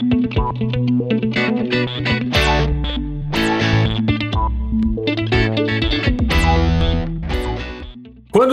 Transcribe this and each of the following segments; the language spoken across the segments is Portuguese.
Thank you.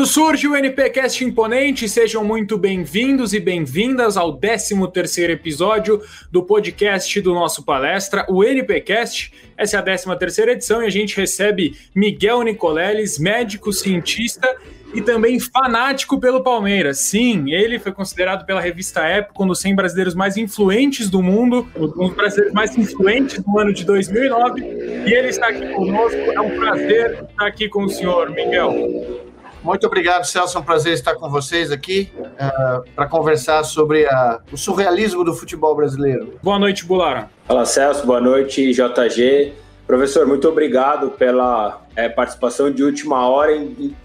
Surge o NPcast Imponente, sejam muito bem-vindos e bem-vindas ao 13º episódio do podcast do nosso palestra, o NPcast. Essa é a 13ª edição e a gente recebe Miguel Nicoleles, médico, cientista e também fanático pelo Palmeiras. Sim, ele foi considerado pela revista Época um dos 100 brasileiros mais influentes do mundo, um dos brasileiros mais influentes do ano de 2009, e ele está aqui conosco. É um prazer estar aqui com o senhor, Miguel. Muito obrigado, Celso. É um prazer estar com vocês aqui uh, para conversar sobre a, o surrealismo do futebol brasileiro. Boa noite, Bulara. Fala, Celso. Boa noite, JG. Professor, muito obrigado pela é, participação de última hora. E,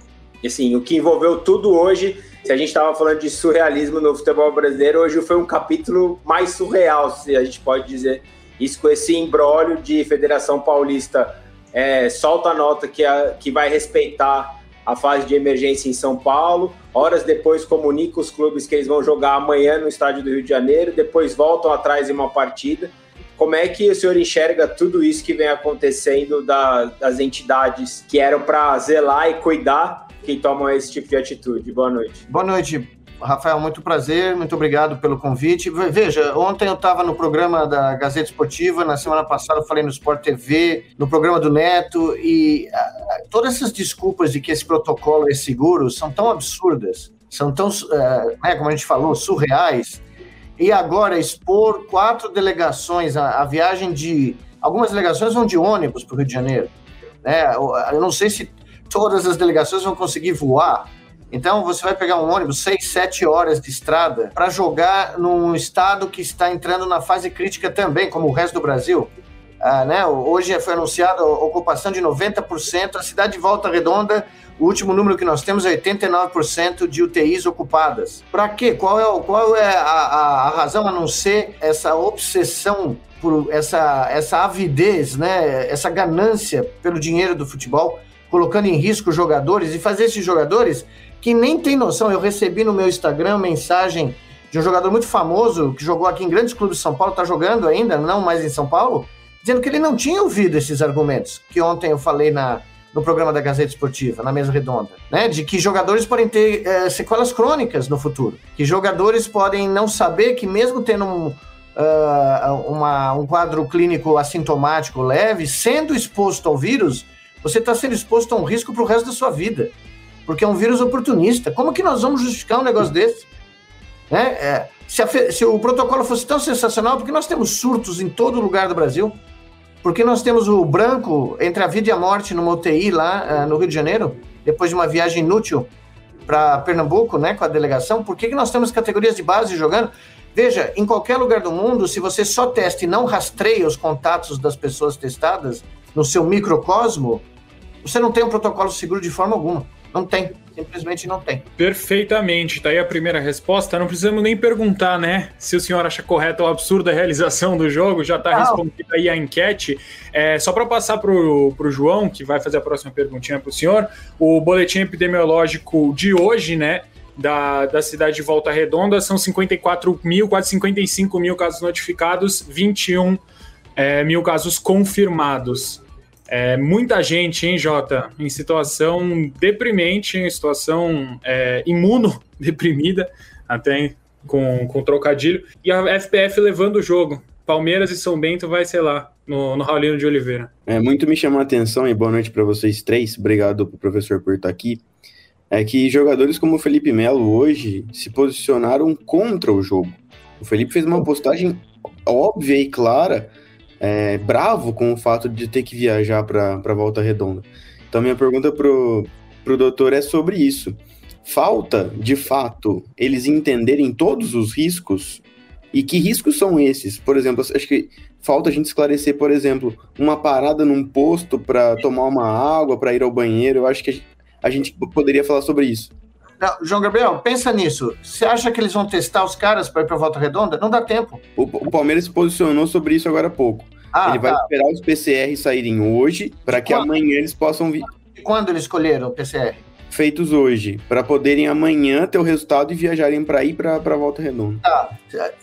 assim, o que envolveu tudo hoje, se a gente estava falando de surrealismo no futebol brasileiro, hoje foi um capítulo mais surreal, se a gente pode dizer isso, com esse embrólio de Federação Paulista. É, solta a nota que, a, que vai respeitar a fase de emergência em São Paulo. Horas depois comunica os clubes que eles vão jogar amanhã no estádio do Rio de Janeiro, depois voltam atrás em uma partida. Como é que o senhor enxerga tudo isso que vem acontecendo da, das entidades que eram para zelar e cuidar que tomam esse tipo de atitude? Boa noite. Boa noite. Rafael, muito prazer, muito obrigado pelo convite. Veja, ontem eu estava no programa da Gazeta Esportiva, na semana passada eu falei no Sport TV, no programa do Neto, e todas essas desculpas de que esse protocolo é seguro são tão absurdas, são tão, uh, né, como a gente falou, surreais. E agora expor quatro delegações, a, a viagem de. Algumas delegações vão de ônibus para o Rio de Janeiro. Né? Eu não sei se todas as delegações vão conseguir voar então você vai pegar um ônibus, 6, 7 horas de estrada, para jogar num estado que está entrando na fase crítica também, como o resto do Brasil. Ah, né? Hoje foi anunciada ocupação de 90%. A cidade de Volta Redonda, o último número que nós temos é 89% de UTIs ocupadas. Para quê? Qual é, qual é a, a, a razão a não ser essa obsessão por essa, essa avidez, né? essa ganância pelo dinheiro do futebol, colocando em risco jogadores e fazer esses jogadores que nem tem noção. Eu recebi no meu Instagram mensagem de um jogador muito famoso que jogou aqui em grandes clubes de São Paulo, está jogando ainda, não mais em São Paulo, dizendo que ele não tinha ouvido esses argumentos que ontem eu falei na, no programa da Gazeta Esportiva, na mesa redonda, né? De que jogadores podem ter é, sequelas crônicas no futuro, que jogadores podem não saber que mesmo tendo um, uh, uma, um quadro clínico assintomático leve, sendo exposto ao vírus, você está sendo exposto a um risco para o resto da sua vida porque é um vírus oportunista. Como que nós vamos justificar um negócio desse? Né? É, se, a, se, o protocolo fosse tão sensacional, porque nós temos surtos em todo lugar do Brasil, porque nós temos o branco entre a vida e a morte numa UTI lá uh, no Rio de Janeiro, depois de uma viagem inútil para Pernambuco, né, com a delegação, por que, que nós temos categorias de base jogando? Veja, em qualquer lugar do mundo, se você só testa e não rastreia os contatos das pessoas testadas no seu microcosmo, você não tem um protocolo seguro de forma alguma. Não tem, simplesmente não tem. Perfeitamente, tá aí a primeira resposta. Não precisamos nem perguntar, né? Se o senhor acha correta ou absurda a realização do jogo, já está respondida aí a enquete. É, só para passar para o João, que vai fazer a próxima perguntinha para o senhor, o boletim epidemiológico de hoje, né? Da, da cidade de Volta Redonda são 54 mil, quase 55 mil casos notificados, 21 é, mil casos confirmados. É, muita gente, hein, Jota, em situação deprimente, em situação é, imunodeprimida, até com, com trocadilho, e a FPF levando o jogo. Palmeiras e São Bento vai, sei lá, no, no Raulino de Oliveira. É, muito me chamou a atenção, e boa noite para vocês três, obrigado pro professor por estar aqui, é que jogadores como o Felipe Melo hoje se posicionaram contra o jogo. O Felipe fez uma postagem óbvia e clara é, bravo com o fato de ter que viajar para Volta Redonda. Então, minha pergunta pro, pro doutor é sobre isso. Falta, de fato, eles entenderem todos os riscos e que riscos são esses? Por exemplo, acho que falta a gente esclarecer, por exemplo, uma parada num posto para tomar uma água, para ir ao banheiro. Eu acho que a gente poderia falar sobre isso. João Gabriel, pensa nisso. Você acha que eles vão testar os caras para ir para Volta Redonda? Não dá tempo. O, o, Palmeiras se posicionou sobre isso agora há pouco. Ah, Ele vai tá. esperar os PCR saírem hoje para que quando? amanhã eles possam vir. E quando eles escolheram o PCR? Feitos hoje, para poderem amanhã ter o resultado e viajarem para ir para a Volta Redonda? Tá.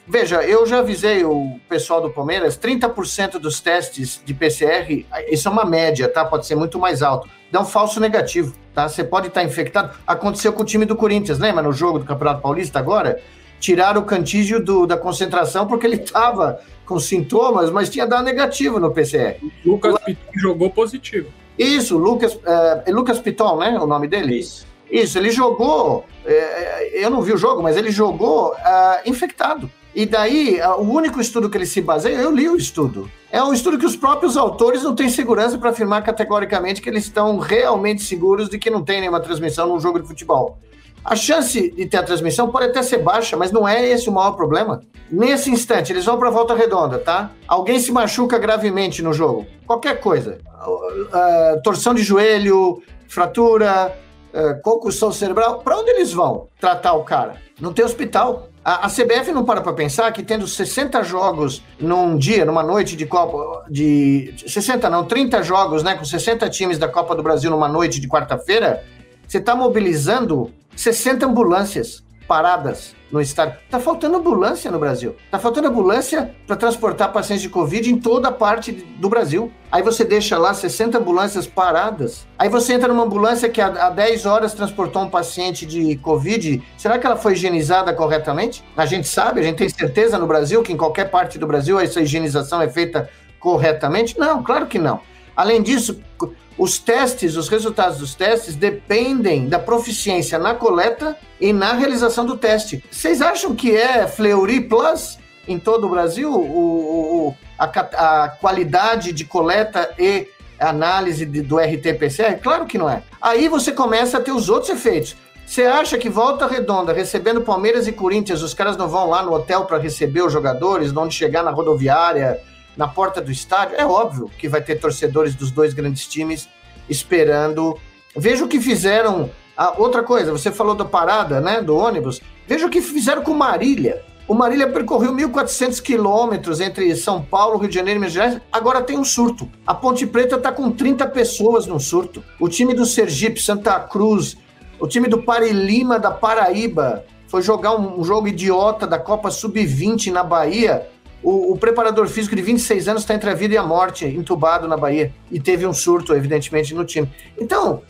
Veja, eu já avisei o pessoal do Palmeiras, 30% dos testes de PCR, isso é uma média, tá? Pode ser muito mais alto. Dá um falso negativo, tá? Você pode estar infectado. Aconteceu com o time do Corinthians, lembra? No jogo do Campeonato Paulista agora, tiraram o cantígio do, da concentração porque ele estava com sintomas, mas tinha dado negativo no PCR. O Lucas Piton jogou positivo. Isso, Lucas, é, Lucas Piton, né? O nome dele? Isso. Isso, ele jogou. É, eu não vi o jogo, mas ele jogou é, infectado. E daí, o único estudo que ele se baseia, eu li o estudo. É um estudo que os próprios autores não têm segurança para afirmar categoricamente que eles estão realmente seguros de que não tem nenhuma transmissão num jogo de futebol. A chance de ter a transmissão pode até ser baixa, mas não é esse o maior problema. Nesse instante, eles vão para a volta redonda, tá? Alguém se machuca gravemente no jogo, qualquer coisa. Uh, torção de joelho, fratura, uh, concussão cerebral. Para onde eles vão tratar o cara? Não tem hospital. A, CBF não para para pensar que tendo 60 jogos num dia, numa noite de Copa, de 60 não, 30 jogos, né, com 60 times da Copa do Brasil numa noite de quarta-feira, você está mobilizando 60 ambulâncias paradas no estádio. Tá faltando ambulância no Brasil. Tá faltando ambulância para transportar pacientes de Covid em toda parte do Brasil. Aí você deixa lá 60 ambulâncias paradas. Aí você entra numa ambulância que há 10 horas transportou um paciente de Covid. Será que ela foi higienizada corretamente? A gente sabe, a gente tem certeza no Brasil que em qualquer parte do Brasil essa higienização é feita corretamente? Não, claro que não. Além disso, os testes, os resultados dos testes dependem da proficiência na coleta e na realização do teste. Vocês acham que é Fleury Plus em todo o Brasil o, o a, a, qualidade de coleta e análise de, do RT-PCR? Claro que não é. Aí você começa a ter os outros efeitos. Você acha que volta redonda, recebendo Palmeiras e Corinthians, os caras não vão lá no hotel para receber os jogadores, onde chegar na rodoviária, na porta do estádio, é óbvio que vai ter torcedores dos dois grandes times esperando. Veja o que fizeram. Ah, outra coisa, você falou da parada, né, do ônibus. Veja o que fizeram com Marília. O Marília percorreu 1.400 quilômetros entre São Paulo, Rio de Janeiro e Minas Gerais. Agora tem um surto. A Ponte Preta está com 30 pessoas no surto. O time do Sergipe, Santa Cruz, o time do Parilima da Paraíba foi jogar um, jogo idiota da Copa Sub-20 na Bahia o, o, preparador físico de 26 anos está entre a vida e a morte, entubado na Bahia. E teve um surto, evidentemente, no time. Então,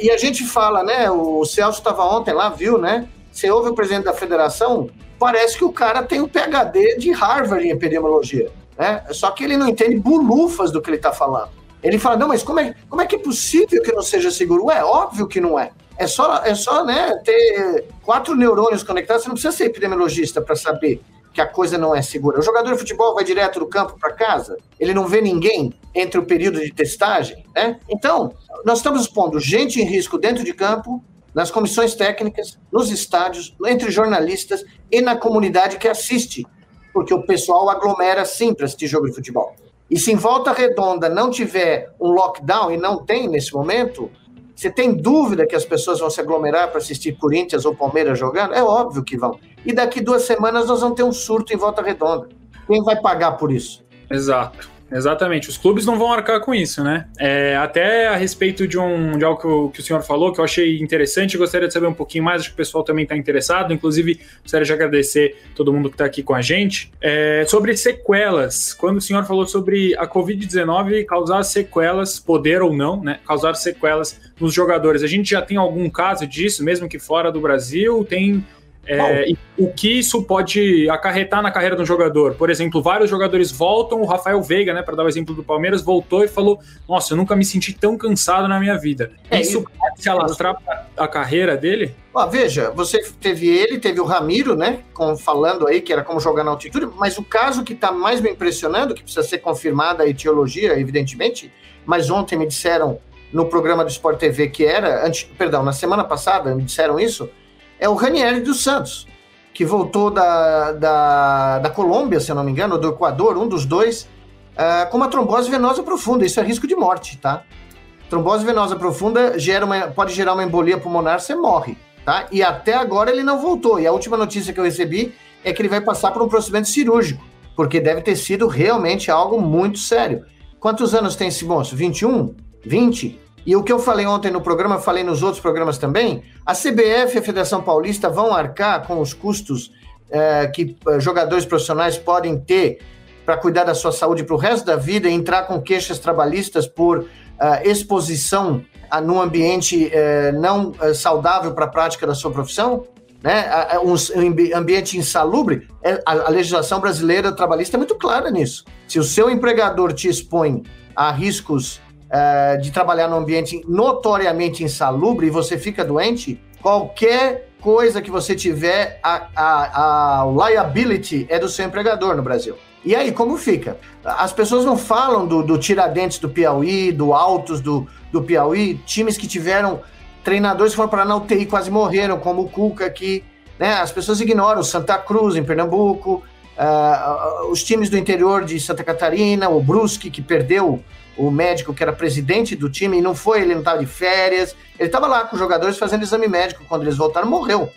e a gente fala, né? O Celso estava ontem lá, viu, né? Você ouve o presidente da federação, parece que o cara tem um PhD de Harvard em epidemiologia. Né? Só que ele não entende bulufas do que ele está falando. Ele fala, não, mas como é, como é que é possível que não seja seguro? Ué, óbvio que não é. É só, é só né, ter quatro neurônios conectados, você não precisa ser epidemiologista para saber que a coisa não é segura. O jogador de futebol vai direto do campo para casa, ele não vê ninguém entre o período de testagem, né? Então, nós estamos expondo gente em risco dentro de campo, nas comissões técnicas, nos estádios, entre jornalistas e na comunidade que assiste, porque o pessoal aglomera sim para assistir jogo de futebol. E se em volta redonda não tiver um lockdown, e não tem nesse momento, você tem dúvida que as pessoas vão se aglomerar para assistir Corinthians ou Palmeiras jogando? É óbvio que vão. E daqui duas semanas nós vamos ter um surto em volta redonda. Quem vai pagar por isso? Exato. Exatamente, os clubes não vão arcar com isso, né? É, até a respeito de, um, de algo que o, que o senhor falou, que eu achei interessante, gostaria de saber um pouquinho mais, acho que o pessoal também está interessado, inclusive gostaria de agradecer todo mundo que está aqui com a gente. É, sobre sequelas, quando o senhor falou sobre a Covid-19 causar sequelas, poder ou não, né? Causar sequelas nos jogadores, a gente já tem algum caso disso, mesmo que fora do Brasil? Tem é, o que isso pode acarretar na carreira de um jogador? Por exemplo, vários jogadores voltam, o Rafael Veiga, né, para dar o exemplo do Palmeiras, voltou e falou: Nossa, eu nunca me senti tão cansado na minha vida. É, isso pode se alastrar para a carreira dele? Ó, veja, você teve ele, teve o Ramiro, né, com, falando aí que era como jogar na altitude, mas o caso que está mais me impressionando, que precisa ser confirmada a etiologia, evidentemente, mas ontem me disseram no programa do Sport TV que era, antes, perdão, na semana passada me disseram isso é o Ranieri dos Santos, que voltou da, da, da Colômbia, se eu não me engano, ou do Equador, um dos dois, uh, com uma trombose venosa profunda. Isso é risco de morte, tá? Trombose venosa profunda gera uma, pode gerar uma embolia pulmonar, você morre, tá? E até agora ele não voltou. E a última notícia que eu recebi é que ele vai passar por um procedimento cirúrgico, porque deve ter sido realmente algo muito sério. Quantos anos tem esse moço? 21? 20? E o que eu falei ontem no programa, falei nos outros programas também, a CBF e a Federação Paulista vão arcar com os custos é, que é, jogadores profissionais podem ter para cuidar da sua saúde para o resto da vida e entrar com queixas trabalhistas por é, exposição a, num ambiente é, não é, saudável para a prática da sua profissão? Né, um ambiente insalubre, é, a legislação brasileira trabalhista é muito clara nisso. Se o seu empregador te expõe a riscos uh, de trabalhar num ambiente notoriamente insalubre e você fica doente, qualquer coisa que você tiver, a, a, a liability é do seu empregador no Brasil. E aí, como fica? As pessoas não falam do, do Tiradentes do Piauí, do Altos do, do Piauí, times que tiveram treinadores que foram para na UTI quase morreram, como o Cuca aqui. Né? As pessoas ignoram o Santa Cruz, em Pernambuco, uh, os times do interior de Santa Catarina, o Brusque, que perdeu o médico que era presidente do time, e não foi, ele não estava de férias, ele estava lá com os jogadores fazendo exame médico, quando eles voltaram, morreu.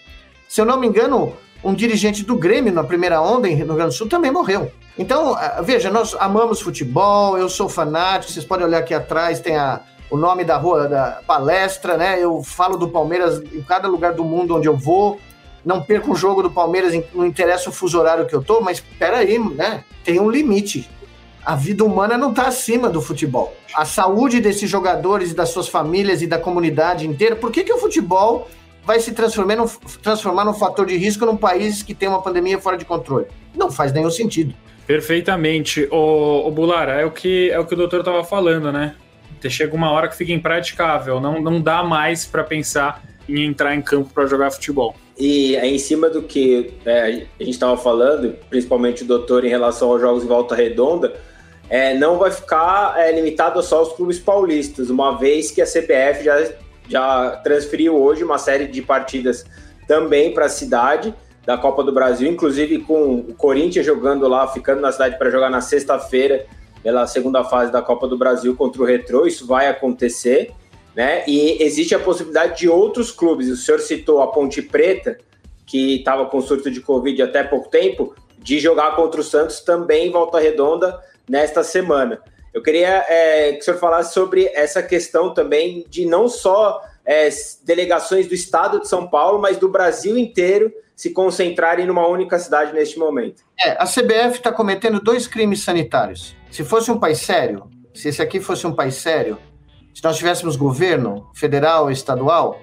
Se eu não me engano, um dirigente do Grêmio na primeira onda em Rio Grande do Sul também morreu. Então, ah, veja, nós amamos futebol, eu sou fanático, vocês podem olhar aqui atrás, tem a, o nome da rua da palestra, né? Eu falo do Palmeiras em cada lugar do mundo onde eu vou. Não perco um jogo do Palmeiras, não interessa o fuso horário que eu tô, mas peraí, né? Tem um limite. A vida humana não está acima do futebol. A saúde desses jogadores e das suas famílias e da comunidade inteira. Por que, que o futebol vai se transformar num, transformar num fator de risco num país que tem uma pandemia fora de controle? Não faz nenhum sentido. Perfeitamente. O, o Bulara, é o que é o que o doutor estava falando, né? chega uma hora que fica impraticável, não, não dá mais para pensar em entrar em campo para jogar futebol. E é em cima do que é, a gente estava falando, principalmente o doutor em relação aos jogos em volta redonda, é, não vai ficar é, limitado só aos clubes paulistas, uma vez que a CBF já, já transferiu hoje uma série de partidas também para a cidade da Copa do Brasil, inclusive com o Corinthians jogando lá, ficando na cidade para jogar na sexta-feira pela segunda fase da Copa do Brasil contra o Retrô, isso vai acontecer, né? E existe a possibilidade de outros clubes, o senhor citou a Ponte Preta, que estava com surto de Covid até pouco tempo, de jogar contra o Santos também em volta redonda nesta semana. Eu queria é, que o senhor falasse sobre essa questão também de não só é, delegações do estado de São Paulo, mas do Brasil inteiro se concentrarem numa única cidade neste momento. É, a CBF está cometendo dois crimes sanitários. Se fosse um país sério, se esse aqui fosse um país sério, se nós tivéssemos governo federal, estadual,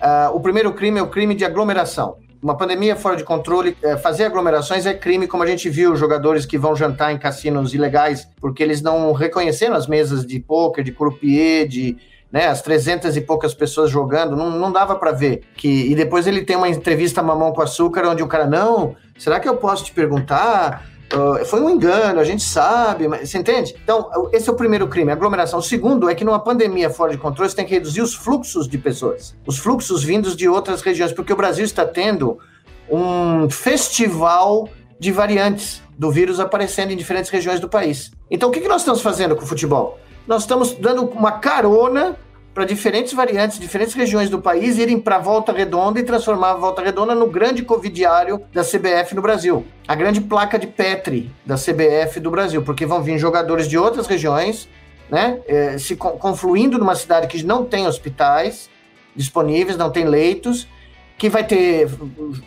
uh, o primeiro crime é o crime de aglomeração. Uma pandemia fora de controle, uh, fazer aglomerações é crime, como a gente viu jogadores que vão jantar em cassinos ilegais porque eles não reconheceram as mesas de poker, de croupier, de né, as 300 e poucas pessoas jogando, não, não dava para ver. que E depois ele tem uma entrevista mamão com açúcar, onde o cara, não, será que eu posso te perguntar? Uh, foi um engano, a gente sabe, mas, você entende? Então, esse é o primeiro crime, aglomeração. O segundo é que numa pandemia fora de controle, você tem que reduzir os fluxos de pessoas, os fluxos vindos de outras regiões, porque o Brasil está tendo um festival de variantes do vírus aparecendo em diferentes regiões do país. Então, o que, que nós estamos fazendo com o futebol? Nós estamos dando uma carona para diferentes variantes, diferentes regiões do país irem para Volta Redonda e transformar a Volta Redonda no grande covidiário da CBF no Brasil. A grande placa de Petri da CBF do Brasil, porque vão vir jogadores de outras regiões, né, é, se confluindo numa cidade que não tem hospitais disponíveis, não tem leitos, que vai ter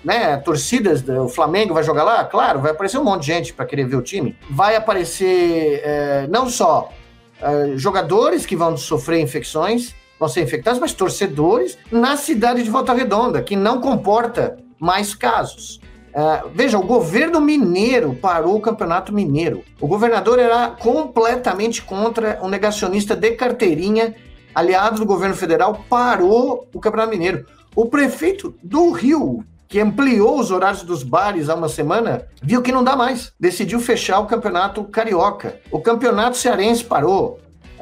né, torcidas, o Flamengo vai jogar lá? Claro, vai aparecer um monte de gente para querer ver o time. Vai aparecer é, não só uh, jogadores que vão sofrer infecções, vão ser infectados, mas torcedores na cidade de Volta Redonda, que não comporta mais casos. Uh, veja, o governo mineiro parou o campeonato mineiro. O governador era completamente contra o negacionista de carteirinha, aliado do governo federal, parou o campeonato mineiro. O prefeito do Rio que ampliou os horários dos bares há uma semana, viu que não dá mais. Decidiu fechar o campeonato carioca. O campeonato cearense parou.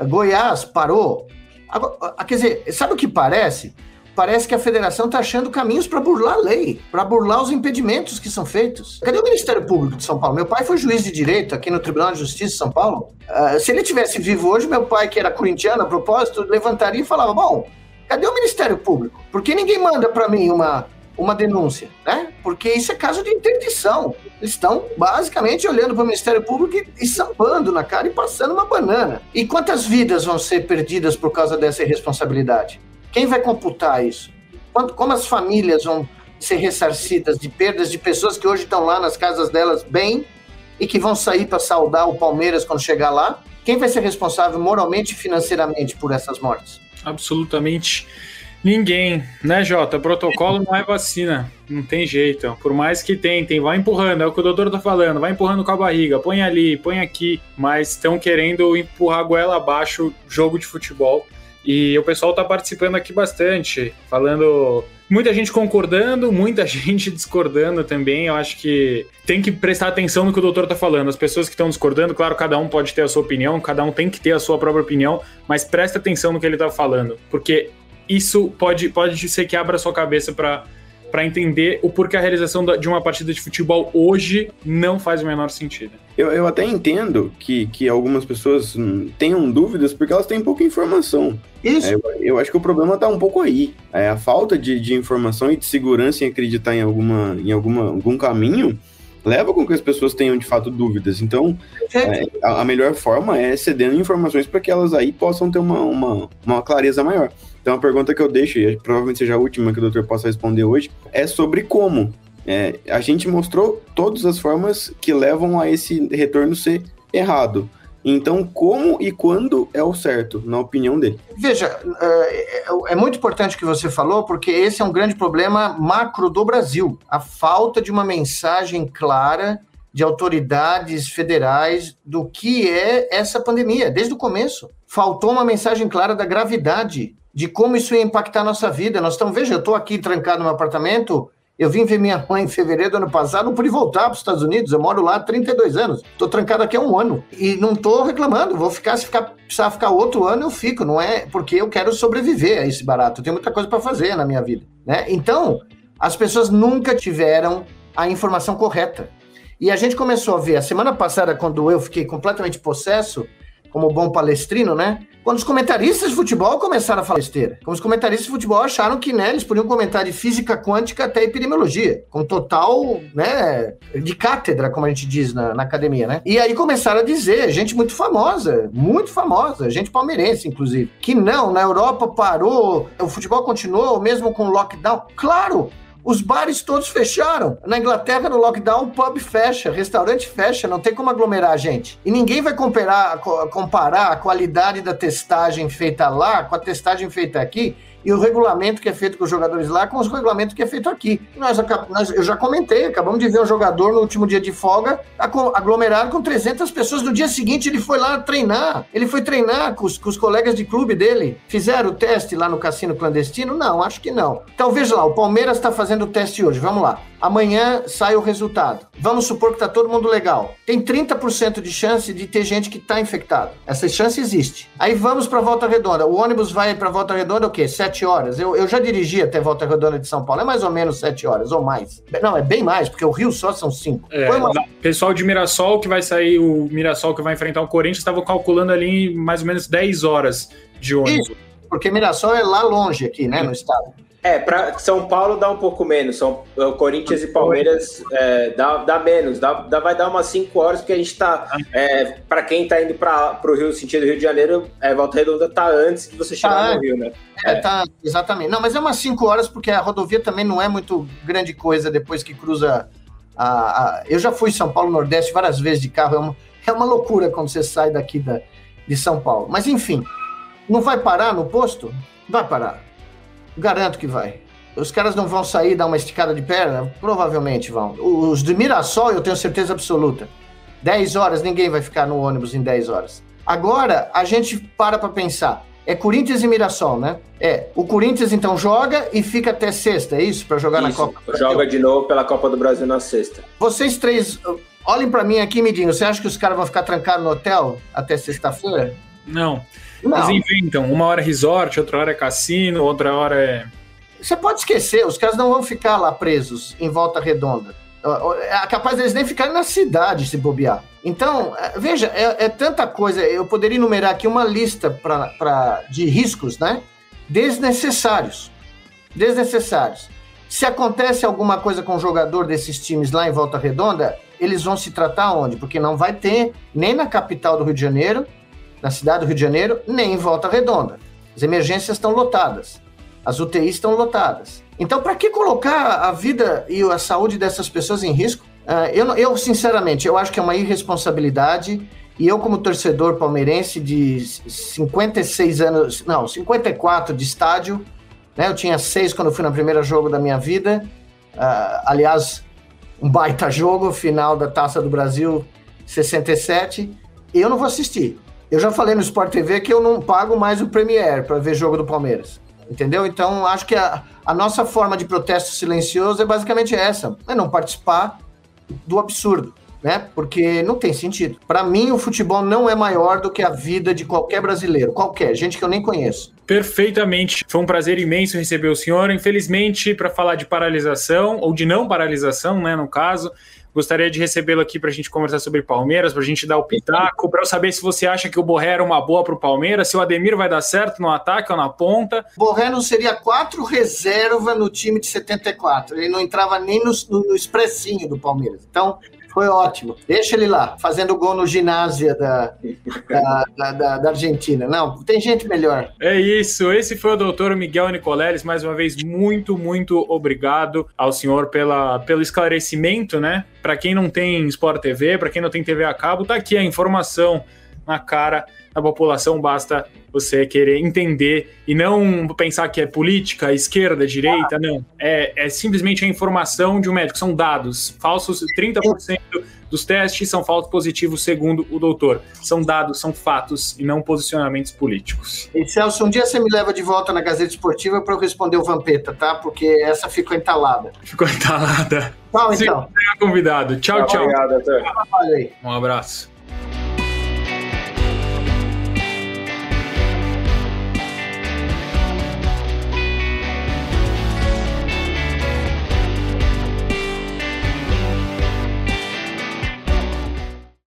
Goiás parou. Agora, quer dizer, sabe o que parece? Parece que a federação está achando caminhos para burlar a lei, para burlar os impedimentos que são feitos. Cadê o Ministério Público de São Paulo? Meu pai foi juiz de direito aqui no Tribunal de Justiça de São Paulo. Uh, se ele tivesse vivo hoje, meu pai, que era corintiano a propósito, levantaria e falava: Bom, cadê o Ministério Público? Por que ninguém manda para mim uma, uma denúncia, né? Porque isso é caso de interdição. Eles estão basicamente olhando para o Ministério Público e, sambando na cara e passando uma banana. E quantas vidas vão ser perdidas por causa dessa irresponsabilidade? Quem vai computar isso? Quanto, como as famílias vão ser ressarcidas de perdas de pessoas que hoje estão lá nas casas delas bem e que vão sair para saudar o Palmeiras quando chegar lá? Quem vai ser responsável moralmente e financeiramente por essas mortes? Absolutamente Ninguém, né, Jota? Protocolo não é vacina, não tem jeito. Por mais que tentem, vai empurrando, é o que o doutor tá falando, vai empurrando com a barriga, põe ali, põe aqui, mas estão querendo empurrar a goela abaixo jogo de futebol. E o pessoal tá participando aqui bastante, falando. Muita gente concordando, muita gente discordando também. Eu acho que tem que prestar atenção no que o doutor tá falando. As pessoas que estão discordando, claro, cada um pode ter a sua opinião, cada um tem que ter a sua própria opinião, mas presta atenção no que ele tá falando. Porque isso pode, pode ser que abra sua cabeça para para entender o porquê a realização de uma partida de futebol hoje não faz o menor sentido. Eu, eu até entendo que, que algumas pessoas tenham dúvidas porque elas têm pouca informação. Isso. É, eu, eu, acho que o problema está um pouco aí. É a falta de, de informação e de segurança em acreditar em, alguma, em alguma, algum caminho leva com que as pessoas tenham de fato dúvidas. Então, é, a, a, melhor forma é cedendo informações para que elas aí possam ter uma, uma, uma clareza maior. Então a pergunta que eu deixo, e provavelmente seja a última que o doutor possa responder hoje, é sobre como. É, a gente mostrou todas as formas que levam a esse retorno ser errado. Então, como e quando é o certo, na opinião dele? Veja, é, é, é muito importante o que você falou, porque esse é um grande problema macro do Brasil. A falta de uma mensagem clara de autoridades federais do que é essa pandemia, desde o começo. Faltou uma mensagem clara da gravidade de como isso ia impactar a nossa vida. Nós estamos, veja, eu estou aqui trancado no meu apartamento, eu vim ver minha mãe em fevereiro do ano passado, não pude voltar para os Estados Unidos, eu moro lá há 32 anos, estou trancado aqui há um ano e não estou reclamando, vou ficar, se ficar, precisar ficar outro ano eu fico, não é porque eu quero sobreviver a esse barato, eu tenho muita coisa para fazer na minha vida, né? Então, as pessoas nunca tiveram a informação correta. E a gente começou a ver, a semana passada, quando eu fiquei completamente possesso, como bom palestrino, né? Quando os comentaristas de futebol começaram a falar besteira. Como os comentaristas de futebol acharam que né, eles podiam comentar de física quântica até epidemiologia, com total, né, de cátedra, como a gente diz na, na academia, né? E aí começaram a dizer, gente muito famosa, muito famosa, gente palmeirense, inclusive, que não, na Europa parou, o futebol continuou, mesmo com lockdown. Claro, os bares todos fecharam. Na Inglaterra, no lockdown, o pub fecha, restaurante fecha, não tem como aglomerar gente. E ninguém vai comparar, comparar a qualidade da testagem feita lá com a testagem feita aqui e o regulamento que é feito com os jogadores lá com os regulamentos que é feito aqui. Nós, nós, eu já comentei, acabamos de ver um jogador no último dia de folga aglomerado com 300 pessoas. No dia seguinte ele foi lá treinar. Ele foi treinar com os, com os colegas de clube dele. Fizeram o teste lá no cassino clandestino? Não, acho que não. Então veja lá, o Palmeiras está fazendo o teste hoje. Vamos lá. Amanhã sai o resultado. Vamos supor que está todo mundo legal. Tem 30% de chance de ter gente que está infectado. Essa chance existe. Aí vamos para Volta Redonda. O ônibus vai para Volta Redonda o quê? Sete horas. Eu, eu já dirigi até Volta Redonda de São Paulo. É mais ou menos sete horas ou mais. Não, é bem mais, porque o Rio só são cinco. É, uma... Pessoal de Mirassol que vai sair, o Mirassol que vai enfrentar o Corinthians, estava calculando ali mais ou menos 10 horas de ônibus. Isso, porque Mirassol é lá longe aqui, né, no estado. É, para São Paulo dá um pouco menos. São Corinthians e Palmeiras é, dá, dá menos, dá, dá, vai dar umas 5 horas, porque a gente está. É, para quem está indo para o Rio, sentido Rio de Janeiro, é, Volta Redonda tá antes de você chegar tá, no Rio, né? É, é, tá, exatamente. Não, mas é umas 5 horas, porque a rodovia também não é muito grande coisa depois que cruza. A, a... Eu já fui em São Paulo Nordeste várias vezes de carro, é uma, é uma loucura quando você sai daqui da, de São Paulo. Mas enfim, não vai parar no posto? Vai parar Garanto que vai. Os caras não vão sair e dar uma esticada de perna? Provavelmente vão. Os de Mirassol, eu tenho certeza absoluta. 10 horas, ninguém vai ficar no ônibus em 10 horas. Agora, a gente para para pensar. É Corinthians e Mirassol, né? É. O Corinthians então joga e fica até sexta, é isso? Para jogar isso, na Copa Joga de novo pela Copa do Brasil na sexta. Vocês três, olhem para mim aqui, Midinho. Você acha que os caras vão ficar trancados no hotel até sexta-feira? Não. Não. Eles inventam. Uma hora é resort, outra hora é cassino, outra hora é. Você pode esquecer, os caras não vão ficar lá presos em volta redonda. É capaz deles nem ficarem na cidade se bobear. Então, é, veja, é, é tanta coisa. Eu poderia enumerar aqui uma lista pra, pra, de riscos, né? Desnecessários. Desnecessários. Se acontece alguma coisa com o jogador desses times lá em Volta Redonda, eles vão se tratar onde? Porque não vai ter nem na capital do Rio de Janeiro, na cidade do Rio de Janeiro, nem em Volta Redonda. As emergências estão lotadas, as UTIs estão lotadas. Então, para que colocar a vida e a saúde dessas pessoas em risco? Uh, eu, eu, sinceramente, eu acho que é uma irresponsabilidade. E eu, como torcedor palmeirense de 56 anos, não, 54 de estádio, né? Eu tinha seis quando fui no primeiro jogo da minha vida. Uh, aliás, um baita jogo, final da Taça do Brasil 67. Eu não vou assistir. Eu já falei no Sport TV que eu não pago mais o Premier para ver jogo do Palmeiras. Entendeu? Então, acho que a, a nossa forma de protesto silencioso é basicamente essa: é não participar do absurdo. Né? Porque não tem sentido. Para mim, o futebol não é maior do que a vida de qualquer brasileiro, qualquer, gente que eu nem conheço. Perfeitamente. Foi um prazer imenso receber o senhor. Infelizmente, para falar de paralisação, ou de não paralisação, né, no caso, Gostaria de recebê-lo aqui para a gente conversar sobre Palmeiras, para a gente dar o pitaco, para eu saber se você acha que o Borré era uma boa para o Palmeiras, se o Ademir vai dar certo no ataque ou na ponta. Borré não seria quatro reserva no time de 74. Ele não entrava nem no, no, no expressinho do Palmeiras. Então, foi ótimo. Deixa ele lá, fazendo gol no ginásio da, da, da, da, Argentina. Não, tem gente melhor. É isso. Esse foi o doutor Miguel Nicoleles. Mais uma vez, muito, muito obrigado ao senhor pela, pelo esclarecimento, né? Para quem não tem Sport TV, para quem não tem TV a cabo, tá aqui a informação na cara da população, basta você querer entender e não pensar que é política, esquerda, direita, não. É, é simplesmente a informação de um médico, são dados. Falsos, 30% dos testes são falsos positivos, segundo o doutor. São dados, são fatos e não posicionamentos políticos. E Celso, um dia você me leva de volta na Gazeta Esportiva para eu responder o Vampeta, tá? Porque essa ficou entalada. Ficou entalada. Tchau, então. Você é convidado. Tchau, tchau. Obrigado, doutor. Um abraço.